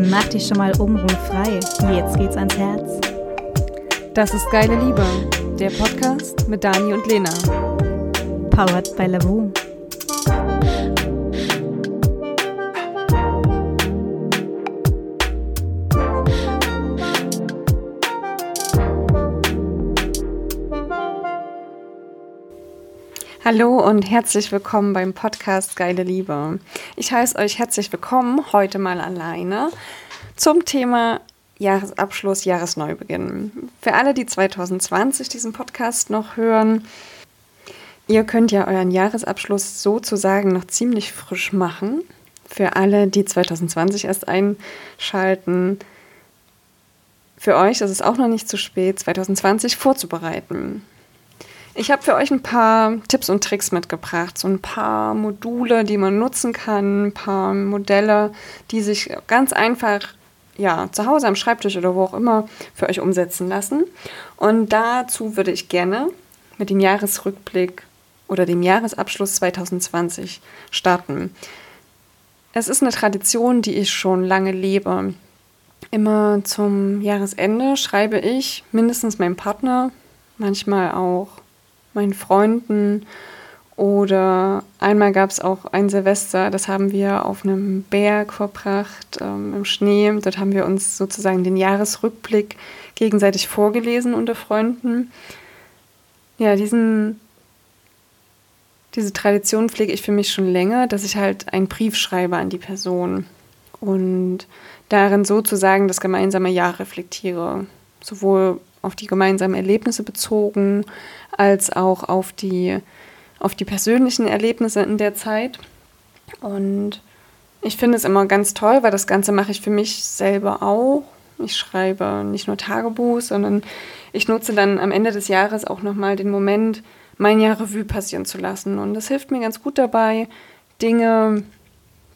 Mach dich schon mal obenrum frei. Jetzt geht's ans Herz. Das ist Geile Liebe, der Podcast mit Dani und Lena. Powered by Lavu. Hallo und herzlich willkommen beim Podcast Geile Liebe. Ich heiße euch herzlich willkommen, heute mal alleine, zum Thema Jahresabschluss, Jahresneubeginn. Für alle, die 2020 diesen Podcast noch hören, ihr könnt ja euren Jahresabschluss sozusagen noch ziemlich frisch machen. Für alle, die 2020 erst einschalten, für euch ist es auch noch nicht zu spät, 2020 vorzubereiten. Ich habe für euch ein paar Tipps und Tricks mitgebracht, so ein paar Module, die man nutzen kann, ein paar Modelle, die sich ganz einfach ja, zu Hause am Schreibtisch oder wo auch immer für euch umsetzen lassen. Und dazu würde ich gerne mit dem Jahresrückblick oder dem Jahresabschluss 2020 starten. Es ist eine Tradition, die ich schon lange lebe. Immer zum Jahresende schreibe ich mindestens meinem Partner, manchmal auch meinen Freunden. Oder einmal gab es auch ein Silvester, das haben wir auf einem Berg verbracht, ähm, im Schnee. Dort haben wir uns sozusagen den Jahresrückblick gegenseitig vorgelesen unter Freunden. Ja, diesen, diese Tradition pflege ich für mich schon länger, dass ich halt einen Brief schreibe an die Person und darin sozusagen das gemeinsame Jahr reflektiere. Sowohl auf die gemeinsamen Erlebnisse bezogen, als auch auf die, auf die persönlichen Erlebnisse in der Zeit. Und ich finde es immer ganz toll, weil das Ganze mache ich für mich selber auch. Ich schreibe nicht nur Tagebuch, sondern ich nutze dann am Ende des Jahres auch nochmal den Moment, mein Jahr Revue passieren zu lassen. Und das hilft mir ganz gut dabei, Dinge,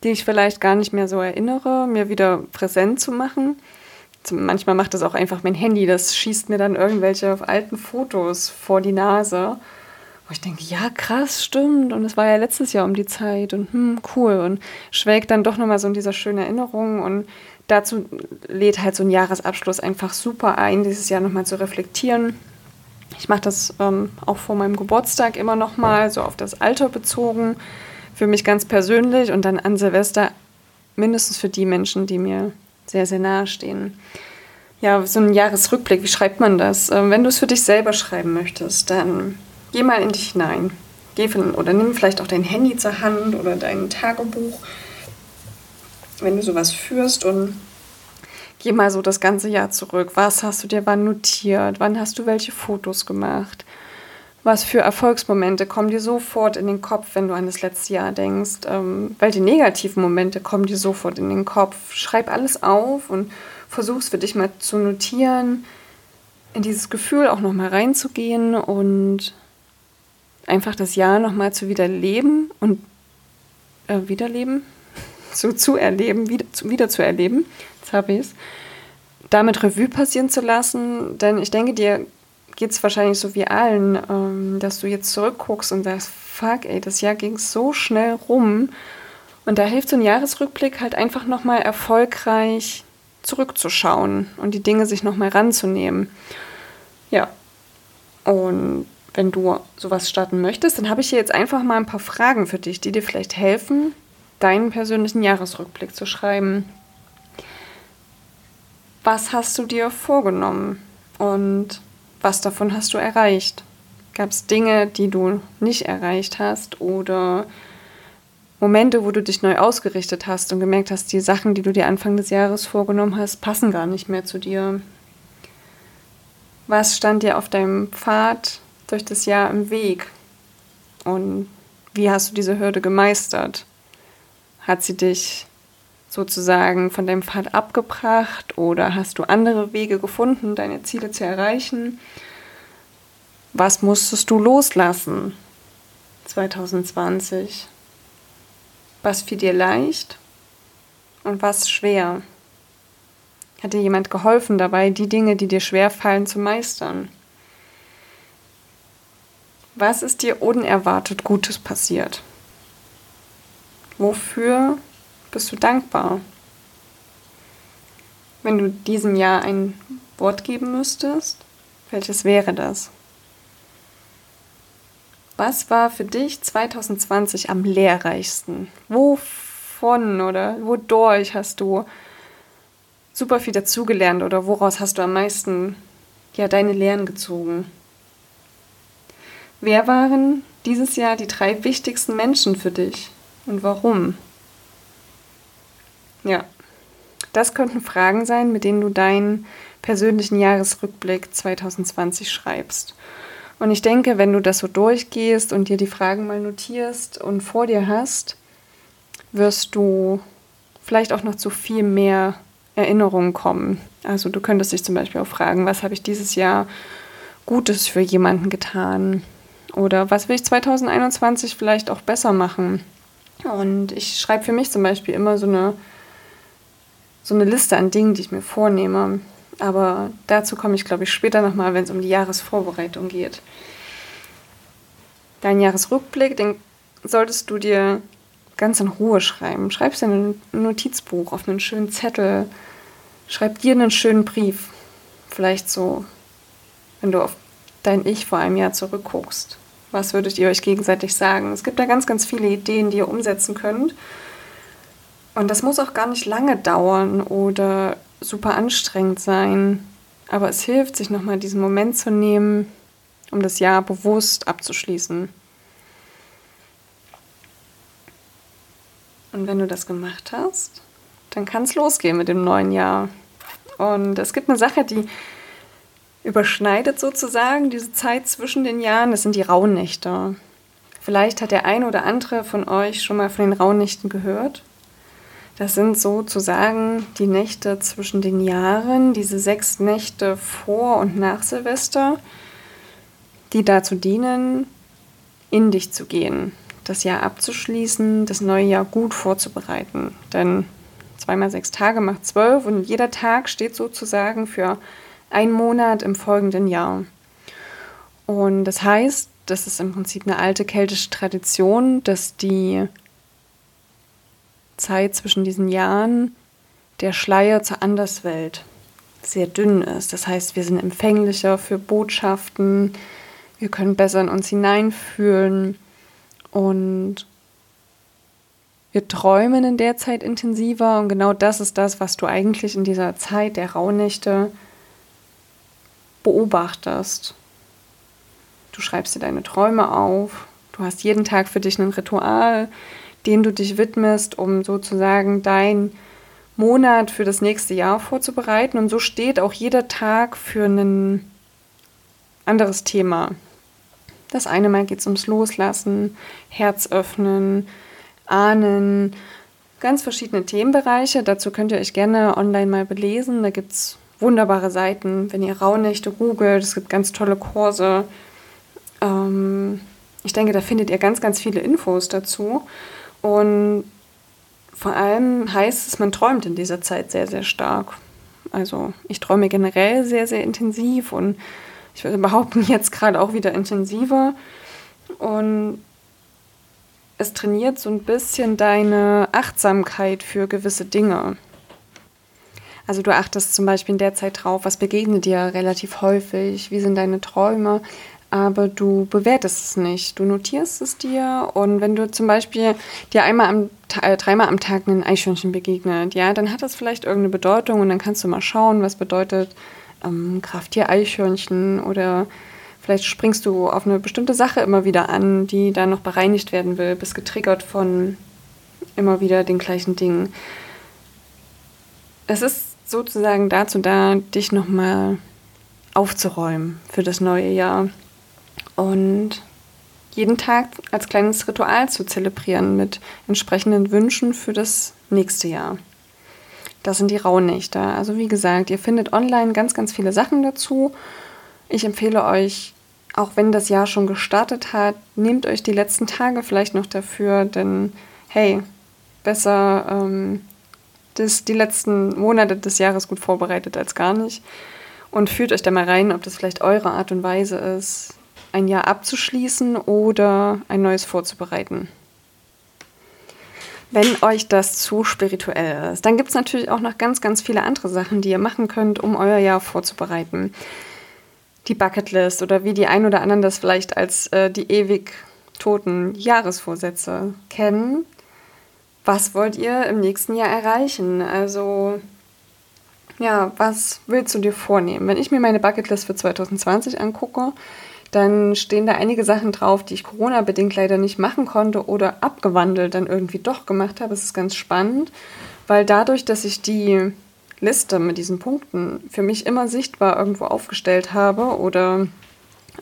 die ich vielleicht gar nicht mehr so erinnere, mir wieder präsent zu machen manchmal macht das auch einfach mein Handy, das schießt mir dann irgendwelche alten Fotos vor die Nase. Wo ich denke, ja, krass, stimmt. Und es war ja letztes Jahr um die Zeit und hm, cool. Und schwelgt dann doch nochmal so in dieser schönen Erinnerung. Und dazu lädt halt so ein Jahresabschluss einfach super ein, dieses Jahr nochmal zu reflektieren. Ich mache das ähm, auch vor meinem Geburtstag immer nochmal, so auf das Alter bezogen, für mich ganz persönlich und dann an Silvester mindestens für die Menschen, die mir sehr, sehr nahe stehen. Ja, so ein Jahresrückblick, wie schreibt man das? Ähm, wenn du es für dich selber schreiben möchtest, dann geh mal in dich hinein. Geh von, oder nimm vielleicht auch dein Handy zur Hand oder dein Tagebuch, wenn du sowas führst und geh mal so das ganze Jahr zurück. Was hast du dir wann notiert? Wann hast du welche Fotos gemacht? Was für Erfolgsmomente kommen dir sofort in den Kopf, wenn du an das letzte Jahr denkst? Ähm, welche negativen Momente kommen dir sofort in den Kopf? Schreib alles auf und versuch es für dich mal zu notieren, in dieses Gefühl auch nochmal reinzugehen und einfach das Jahr nochmal zu wiederleben und äh, wiederleben, so zu erleben, wieder zu, wieder zu erleben. Jetzt habe ich es. Damit Revue passieren zu lassen, denn ich denke, dir geht es wahrscheinlich so wie allen, ähm, dass du jetzt zurückguckst und sagst, fuck, ey, das Jahr ging so schnell rum. Und da hilft so ein Jahresrückblick halt einfach nochmal erfolgreich zurückzuschauen und die Dinge sich nochmal ranzunehmen. Ja. Und wenn du sowas starten möchtest, dann habe ich hier jetzt einfach mal ein paar Fragen für dich, die dir vielleicht helfen, deinen persönlichen Jahresrückblick zu schreiben. Was hast du dir vorgenommen? Und was davon hast du erreicht? Gab es Dinge, die du nicht erreicht hast oder Momente, wo du dich neu ausgerichtet hast und gemerkt hast, die Sachen, die du dir Anfang des Jahres vorgenommen hast, passen gar nicht mehr zu dir? Was stand dir auf deinem Pfad durch das Jahr im Weg? Und wie hast du diese Hürde gemeistert? Hat sie dich sozusagen von deinem Pfad abgebracht oder hast du andere Wege gefunden, deine Ziele zu erreichen? Was musstest du loslassen 2020? Was fiel dir leicht und was schwer? Hat dir jemand geholfen dabei, die Dinge, die dir schwer fallen, zu meistern? Was ist dir unerwartet Gutes passiert? Wofür bist du dankbar? Wenn du diesem Jahr ein Wort geben müsstest, welches wäre das? Was war für dich 2020 am lehrreichsten? Wovon oder wodurch hast du super viel dazugelernt oder woraus hast du am meisten ja deine Lehren gezogen? Wer waren dieses Jahr die drei wichtigsten Menschen für dich und warum? Ja, das könnten Fragen sein, mit denen du deinen persönlichen Jahresrückblick 2020 schreibst. Und ich denke, wenn du das so durchgehst und dir die Fragen mal notierst und vor dir hast, wirst du vielleicht auch noch zu viel mehr Erinnerungen kommen. Also du könntest dich zum Beispiel auch fragen, was habe ich dieses Jahr Gutes für jemanden getan? Oder was will ich 2021 vielleicht auch besser machen? Und ich schreibe für mich zum Beispiel immer so eine, so eine Liste an Dingen, die ich mir vornehme. Aber dazu komme ich, glaube ich, später nochmal, wenn es um die Jahresvorbereitung geht. Dein Jahresrückblick, den solltest du dir ganz in Ruhe schreiben. Schreib es in ein Notizbuch, auf einen schönen Zettel. Schreib dir einen schönen Brief. Vielleicht so, wenn du auf dein Ich vor einem Jahr zurückguckst. Was würdet ihr euch gegenseitig sagen? Es gibt da ganz, ganz viele Ideen, die ihr umsetzen könnt. Und das muss auch gar nicht lange dauern oder super anstrengend sein. Aber es hilft, sich nochmal diesen Moment zu nehmen, um das Jahr bewusst abzuschließen. Und wenn du das gemacht hast, dann kann es losgehen mit dem neuen Jahr. Und es gibt eine Sache, die überschneidet sozusagen diese Zeit zwischen den Jahren. Das sind die Rauhnächte. Vielleicht hat der eine oder andere von euch schon mal von den Rauhnächten gehört. Das sind sozusagen die Nächte zwischen den Jahren, diese sechs Nächte vor und nach Silvester, die dazu dienen, in dich zu gehen, das Jahr abzuschließen, das neue Jahr gut vorzubereiten. Denn zweimal sechs Tage macht zwölf und jeder Tag steht sozusagen für einen Monat im folgenden Jahr. Und das heißt, das ist im Prinzip eine alte keltische Tradition, dass die Zeit zwischen diesen Jahren der Schleier zur Anderswelt sehr dünn ist. Das heißt, wir sind empfänglicher für Botschaften, wir können besser in uns hineinfühlen und wir träumen in der Zeit intensiver und genau das ist das, was du eigentlich in dieser Zeit der Rauhnächte beobachtest. Du schreibst dir deine Träume auf, du hast jeden Tag für dich ein Ritual, dem du dich widmest, um sozusagen dein Monat für das nächste Jahr vorzubereiten. Und so steht auch jeder Tag für ein anderes Thema. Das eine Mal geht es ums Loslassen, Herz öffnen, Ahnen, ganz verschiedene Themenbereiche. Dazu könnt ihr euch gerne online mal belesen. Da gibt es wunderbare Seiten, wenn ihr Rauhnächte googelt. Es gibt ganz tolle Kurse. Ähm, ich denke, da findet ihr ganz, ganz viele Infos dazu. Und vor allem heißt es, man träumt in dieser Zeit sehr, sehr stark. Also ich träume generell sehr, sehr intensiv und ich würde behaupten, jetzt gerade auch wieder intensiver. Und es trainiert so ein bisschen deine Achtsamkeit für gewisse Dinge. Also du achtest zum Beispiel in der Zeit drauf, was begegnet dir relativ häufig, wie sind deine Träume, aber du bewertest es nicht. Du notierst es dir und wenn du zum Beispiel dir einmal am äh, dreimal am Tag ein Eichhörnchen begegnet, ja, dann hat das vielleicht irgendeine Bedeutung und dann kannst du mal schauen, was bedeutet ähm, Krafttier-Eichhörnchen oder vielleicht springst du auf eine bestimmte Sache immer wieder an, die dann noch bereinigt werden will, bist getriggert von immer wieder den gleichen Dingen. Es ist sozusagen dazu da, dich nochmal aufzuräumen für das neue Jahr und jeden Tag als kleines Ritual zu zelebrieren mit entsprechenden Wünschen für das nächste Jahr. Das sind die Rauhnächte. Also wie gesagt, ihr findet online ganz, ganz viele Sachen dazu. Ich empfehle euch, auch wenn das Jahr schon gestartet hat, nehmt euch die letzten Tage vielleicht noch dafür, denn hey, besser ähm, das, die letzten Monate des Jahres gut vorbereitet als gar nicht. Und fühlt euch da mal rein, ob das vielleicht eure Art und Weise ist, ein Jahr abzuschließen oder ein neues vorzubereiten. Wenn euch das zu spirituell ist, dann gibt es natürlich auch noch ganz, ganz viele andere Sachen, die ihr machen könnt, um euer Jahr vorzubereiten. Die Bucketlist oder wie die ein oder anderen das vielleicht als äh, die ewig toten Jahresvorsätze kennen. Was wollt ihr im nächsten Jahr erreichen? Also, ja, was willst du dir vornehmen? Wenn ich mir meine Bucketlist für 2020 angucke, dann stehen da einige Sachen drauf, die ich Corona-bedingt leider nicht machen konnte oder abgewandelt dann irgendwie doch gemacht habe. Es ist ganz spannend, weil dadurch, dass ich die Liste mit diesen Punkten für mich immer sichtbar irgendwo aufgestellt habe oder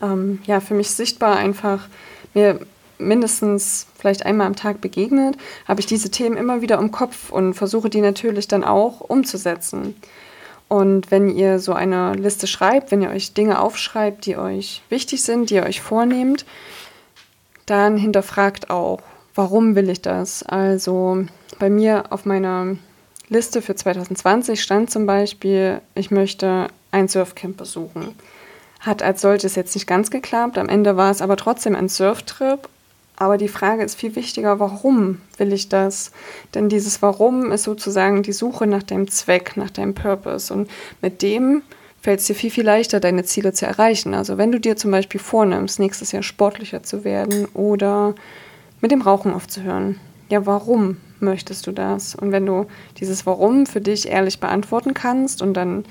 ähm, ja, für mich sichtbar einfach mir mindestens vielleicht einmal am Tag begegnet, habe ich diese Themen immer wieder im Kopf und versuche die natürlich dann auch umzusetzen. Und wenn ihr so eine Liste schreibt, wenn ihr euch Dinge aufschreibt, die euch wichtig sind, die ihr euch vornehmt, dann hinterfragt auch, warum will ich das? Also bei mir auf meiner Liste für 2020 stand zum Beispiel, ich möchte ein Surfcamp besuchen. Hat als solches jetzt nicht ganz geklappt, am Ende war es aber trotzdem ein Surftrip aber die Frage ist viel wichtiger, warum will ich das? Denn dieses Warum ist sozusagen die Suche nach deinem Zweck, nach deinem Purpose. Und mit dem fällt es dir viel, viel leichter, deine Ziele zu erreichen. Also wenn du dir zum Beispiel vornimmst, nächstes Jahr sportlicher zu werden oder mit dem Rauchen aufzuhören. Ja, warum möchtest du das? Und wenn du dieses Warum für dich ehrlich beantworten kannst und dann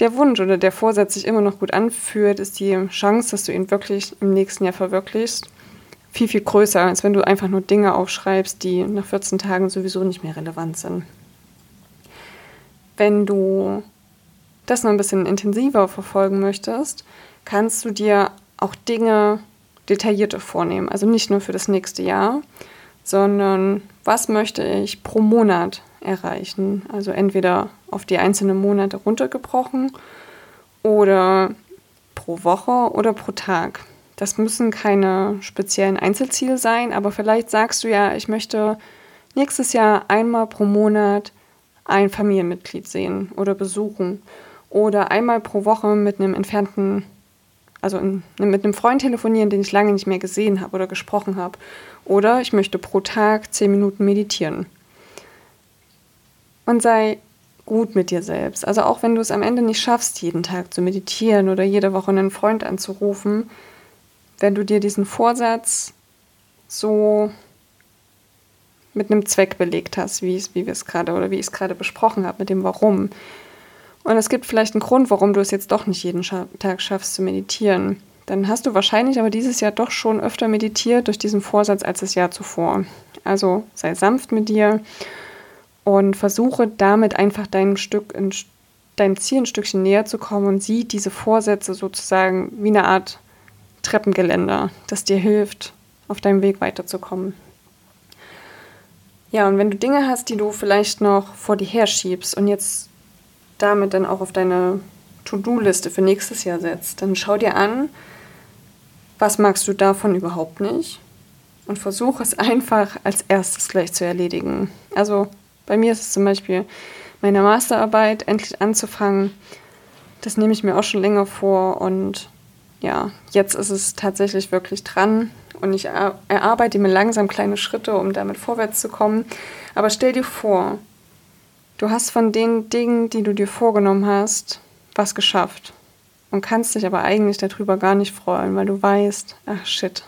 der Wunsch oder der Vorsatz sich immer noch gut anfühlt, ist die Chance, dass du ihn wirklich im nächsten Jahr verwirklichst, viel, viel größer, als wenn du einfach nur Dinge aufschreibst, die nach 14 Tagen sowieso nicht mehr relevant sind. Wenn du das noch ein bisschen intensiver verfolgen möchtest, kannst du dir auch Dinge detaillierter vornehmen. Also nicht nur für das nächste Jahr, sondern was möchte ich pro Monat erreichen? Also entweder auf die einzelnen Monate runtergebrochen oder pro Woche oder pro Tag. Das müssen keine speziellen Einzelziele sein, aber vielleicht sagst du ja, ich möchte nächstes Jahr einmal pro Monat ein Familienmitglied sehen oder besuchen oder einmal pro Woche mit einem entfernten, also in, mit einem Freund telefonieren, den ich lange nicht mehr gesehen habe oder gesprochen habe. Oder ich möchte pro Tag zehn Minuten meditieren. Und sei gut mit dir selbst. Also auch wenn du es am Ende nicht schaffst, jeden Tag zu meditieren oder jede Woche einen Freund anzurufen, wenn du dir diesen Vorsatz so mit einem Zweck belegt hast, wie, wie wir es gerade oder wie ich es gerade besprochen habe, mit dem Warum. Und es gibt vielleicht einen Grund, warum du es jetzt doch nicht jeden Tag schaffst zu meditieren. Dann hast du wahrscheinlich aber dieses Jahr doch schon öfter meditiert durch diesen Vorsatz als das Jahr zuvor. Also sei sanft mit dir und versuche damit einfach dein Stück, dein Ziel ein Stückchen näher zu kommen und sieh diese Vorsätze sozusagen wie eine Art Treppengeländer, das dir hilft, auf deinem Weg weiterzukommen. Ja, und wenn du Dinge hast, die du vielleicht noch vor dir herschiebst und jetzt damit dann auch auf deine To-Do-Liste für nächstes Jahr setzt, dann schau dir an, was magst du davon überhaupt nicht und versuche es einfach als erstes gleich zu erledigen. Also bei mir ist es zum Beispiel meine Masterarbeit endlich anzufangen. Das nehme ich mir auch schon länger vor und ja, jetzt ist es tatsächlich wirklich dran und ich erarbeite mir langsam kleine Schritte, um damit vorwärts zu kommen. Aber stell dir vor, du hast von den Dingen, die du dir vorgenommen hast, was geschafft und kannst dich aber eigentlich darüber gar nicht freuen, weil du weißt, ach shit,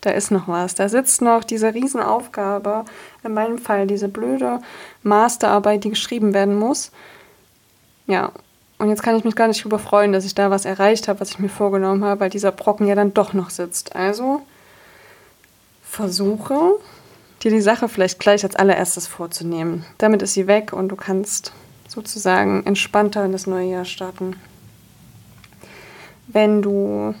da ist noch was, da sitzt noch diese Riesenaufgabe, in meinem Fall diese blöde Masterarbeit, die geschrieben werden muss. Ja, und jetzt kann ich mich gar nicht darüber freuen, dass ich da was erreicht habe, was ich mir vorgenommen habe, weil dieser Brocken ja dann doch noch sitzt. Also versuche, dir die Sache vielleicht gleich als allererstes vorzunehmen. Damit ist sie weg und du kannst sozusagen entspannter in das neue Jahr starten. Wenn du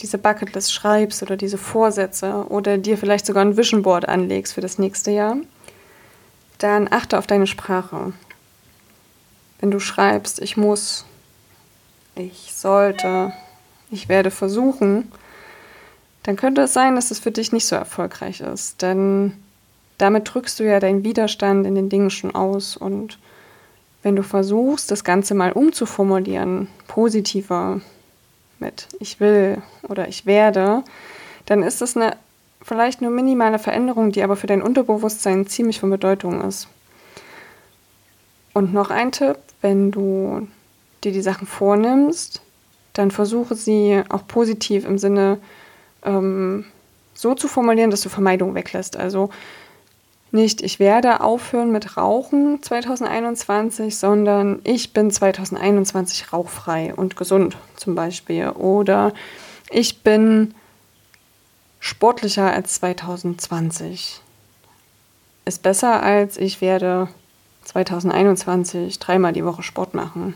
diese Bucketlist schreibst oder diese Vorsätze oder dir vielleicht sogar ein Vision Board anlegst für das nächste Jahr, dann achte auf deine Sprache wenn du schreibst, ich muss, ich sollte, ich werde versuchen, dann könnte es sein, dass es für dich nicht so erfolgreich ist. Denn damit drückst du ja deinen Widerstand in den Dingen schon aus. Und wenn du versuchst, das Ganze mal umzuformulieren, positiver mit ich will oder ich werde, dann ist es eine vielleicht nur minimale Veränderung, die aber für dein Unterbewusstsein ziemlich von Bedeutung ist. Und noch ein Tipp, wenn du dir die Sachen vornimmst, dann versuche sie auch positiv im Sinne ähm, so zu formulieren, dass du Vermeidung weglässt. Also nicht, ich werde aufhören mit Rauchen 2021, sondern ich bin 2021 rauchfrei und gesund zum Beispiel. Oder ich bin sportlicher als 2020. Ist besser als ich werde 2021 dreimal die Woche Sport machen.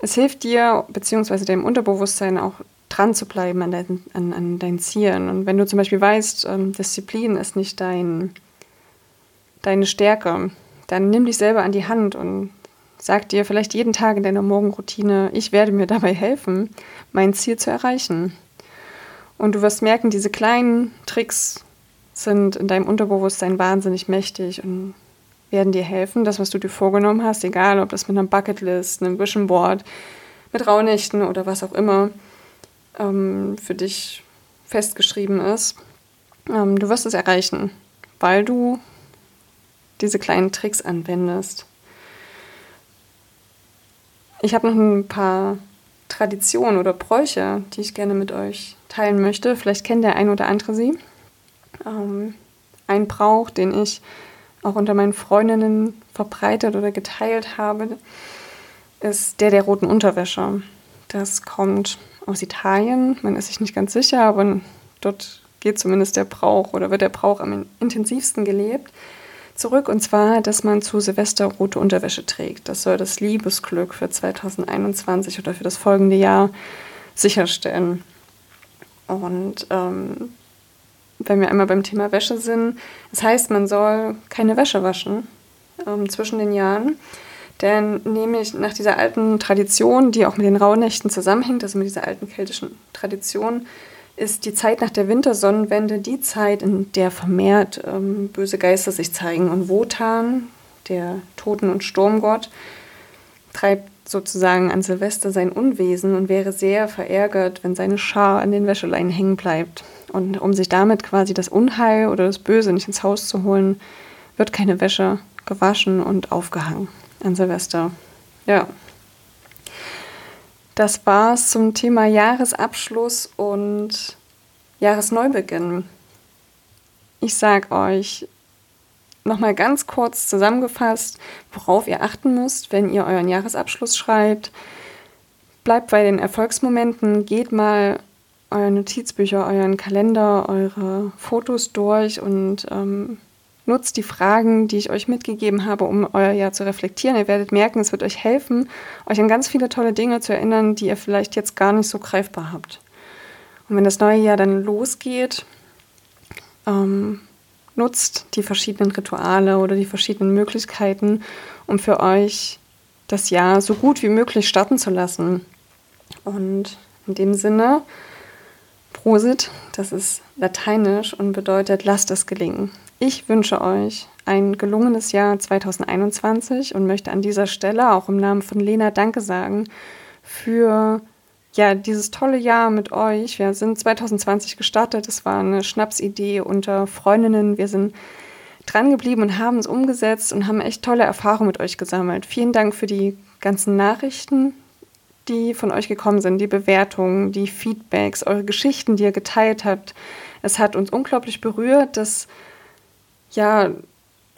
Es hilft dir bzw. deinem Unterbewusstsein auch dran zu bleiben an, dein, an, an deinen Zielen. Und wenn du zum Beispiel weißt, ähm, Disziplin ist nicht dein, deine Stärke, dann nimm dich selber an die Hand und sag dir vielleicht jeden Tag in deiner Morgenroutine, ich werde mir dabei helfen, mein Ziel zu erreichen. Und du wirst merken, diese kleinen Tricks sind in deinem Unterbewusstsein wahnsinnig mächtig und werden dir helfen, das, was du dir vorgenommen hast, egal ob das mit einer Bucketlist, einem Vision Board, mit Raunächten oder was auch immer ähm, für dich festgeschrieben ist, ähm, du wirst es erreichen, weil du diese kleinen Tricks anwendest. Ich habe noch ein paar Traditionen oder Bräuche, die ich gerne mit euch teilen möchte. Vielleicht kennt der ein oder andere sie. Ähm, ein Brauch, den ich auch unter meinen Freundinnen verbreitet oder geteilt habe, ist der der roten Unterwäsche. Das kommt aus Italien. Man ist sich nicht ganz sicher, aber dort geht zumindest der Brauch oder wird der Brauch am intensivsten gelebt. Zurück und zwar, dass man zu Silvester rote Unterwäsche trägt. Das soll das Liebesglück für 2021 oder für das folgende Jahr sicherstellen. Und ähm, wenn wir einmal beim Thema Wäsche sind, das heißt, man soll keine Wäsche waschen ähm, zwischen den Jahren. Denn nämlich nach dieser alten Tradition, die auch mit den Rauhnächten zusammenhängt, also mit dieser alten keltischen Tradition, ist die Zeit nach der Wintersonnenwende die Zeit, in der vermehrt ähm, böse Geister sich zeigen. Und Wotan, der Toten- und Sturmgott, treibt sozusagen an Silvester sein Unwesen und wäre sehr verärgert, wenn seine Schar an den Wäscheleinen hängen bleibt. Und um sich damit quasi das Unheil oder das Böse nicht ins Haus zu holen, wird keine Wäsche gewaschen und aufgehangen an Silvester. Ja. Das war's zum Thema Jahresabschluss und Jahresneubeginn. Ich sag euch nochmal ganz kurz zusammengefasst, worauf ihr achten müsst, wenn ihr euren Jahresabschluss schreibt. Bleibt bei den Erfolgsmomenten, geht mal eure Notizbücher, euren Kalender, eure Fotos durch und ähm, nutzt die Fragen, die ich euch mitgegeben habe, um euer Jahr zu reflektieren. Ihr werdet merken, es wird euch helfen, euch an ganz viele tolle Dinge zu erinnern, die ihr vielleicht jetzt gar nicht so greifbar habt. Und wenn das neue Jahr dann losgeht, ähm, nutzt die verschiedenen Rituale oder die verschiedenen Möglichkeiten, um für euch das Jahr so gut wie möglich starten zu lassen. Und in dem Sinne, Prosit, das ist lateinisch und bedeutet, lasst es gelingen. Ich wünsche euch ein gelungenes Jahr 2021 und möchte an dieser Stelle auch im Namen von Lena Danke sagen für ja, dieses tolle Jahr mit euch. Wir sind 2020 gestartet. Es war eine Schnapsidee unter Freundinnen. Wir sind dran geblieben und haben es umgesetzt und haben echt tolle Erfahrungen mit euch gesammelt. Vielen Dank für die ganzen Nachrichten, die von euch gekommen sind, die Bewertungen, die Feedbacks, eure Geschichten, die ihr geteilt habt. Es hat uns unglaublich berührt, dass ja,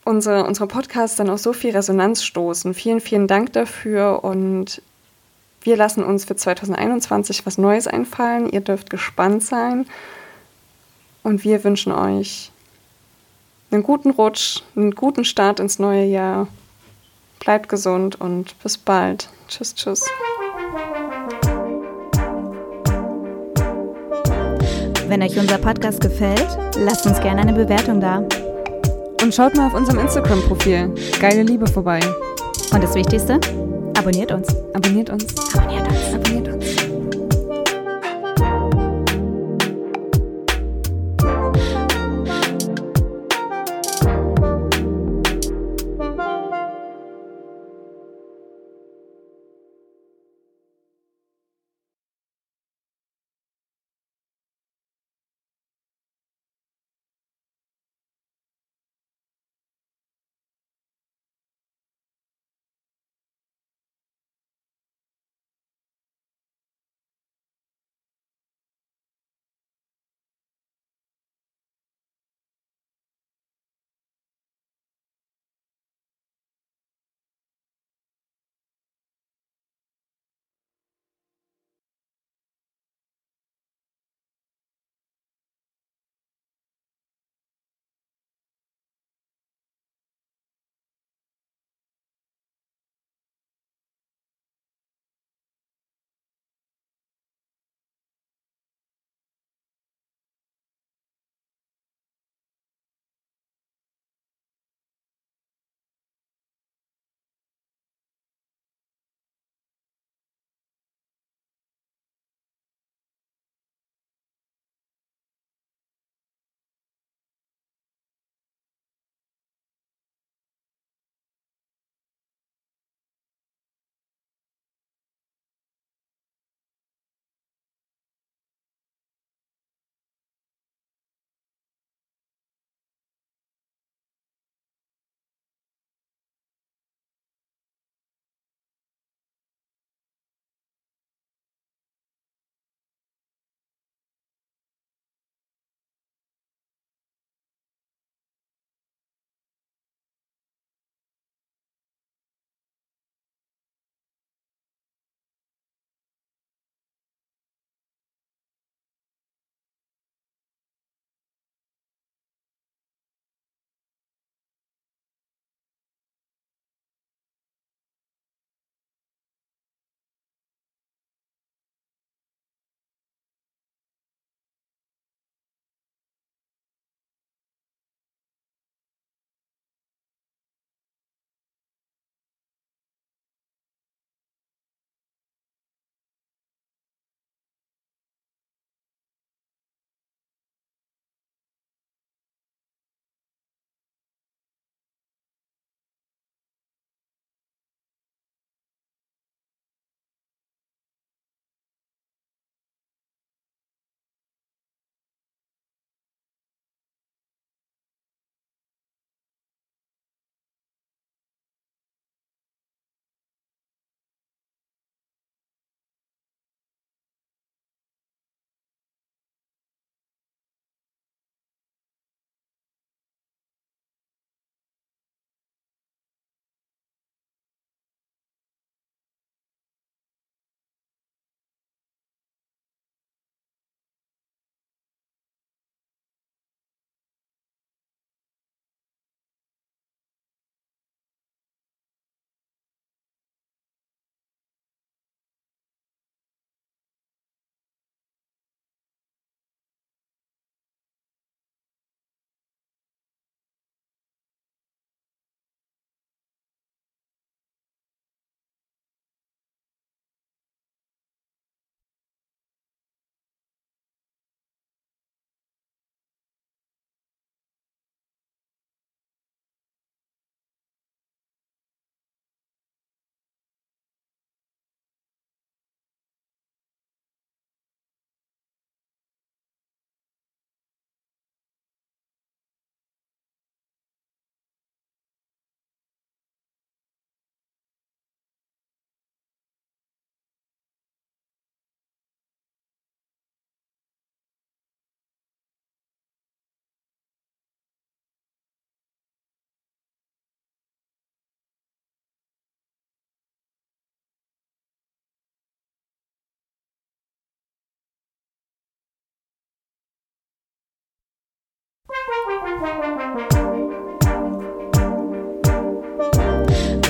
unsere, unsere Podcasts dann auf so viel Resonanz stoßen. Vielen, vielen Dank dafür und wir lassen uns für 2021 was Neues einfallen. Ihr dürft gespannt sein und wir wünschen euch einen guten Rutsch, einen guten Start ins neue Jahr. Bleibt gesund und bis bald. Tschüss, tschüss. Wenn euch unser Podcast gefällt, lasst uns gerne eine Bewertung da. Und schaut mal auf unserem Instagram-Profil Geile Liebe vorbei. Und das Wichtigste, abonniert uns. Abonniert uns. Abonniert uns. Abonniert uns.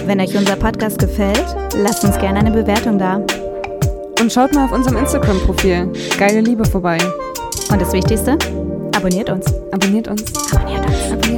Wenn euch unser Podcast gefällt, lasst uns gerne eine Bewertung da. Und schaut mal auf unserem Instagram-Profil Geile Liebe vorbei. Und das Wichtigste, abonniert uns. Abonniert uns. Abonniert uns. Abonniert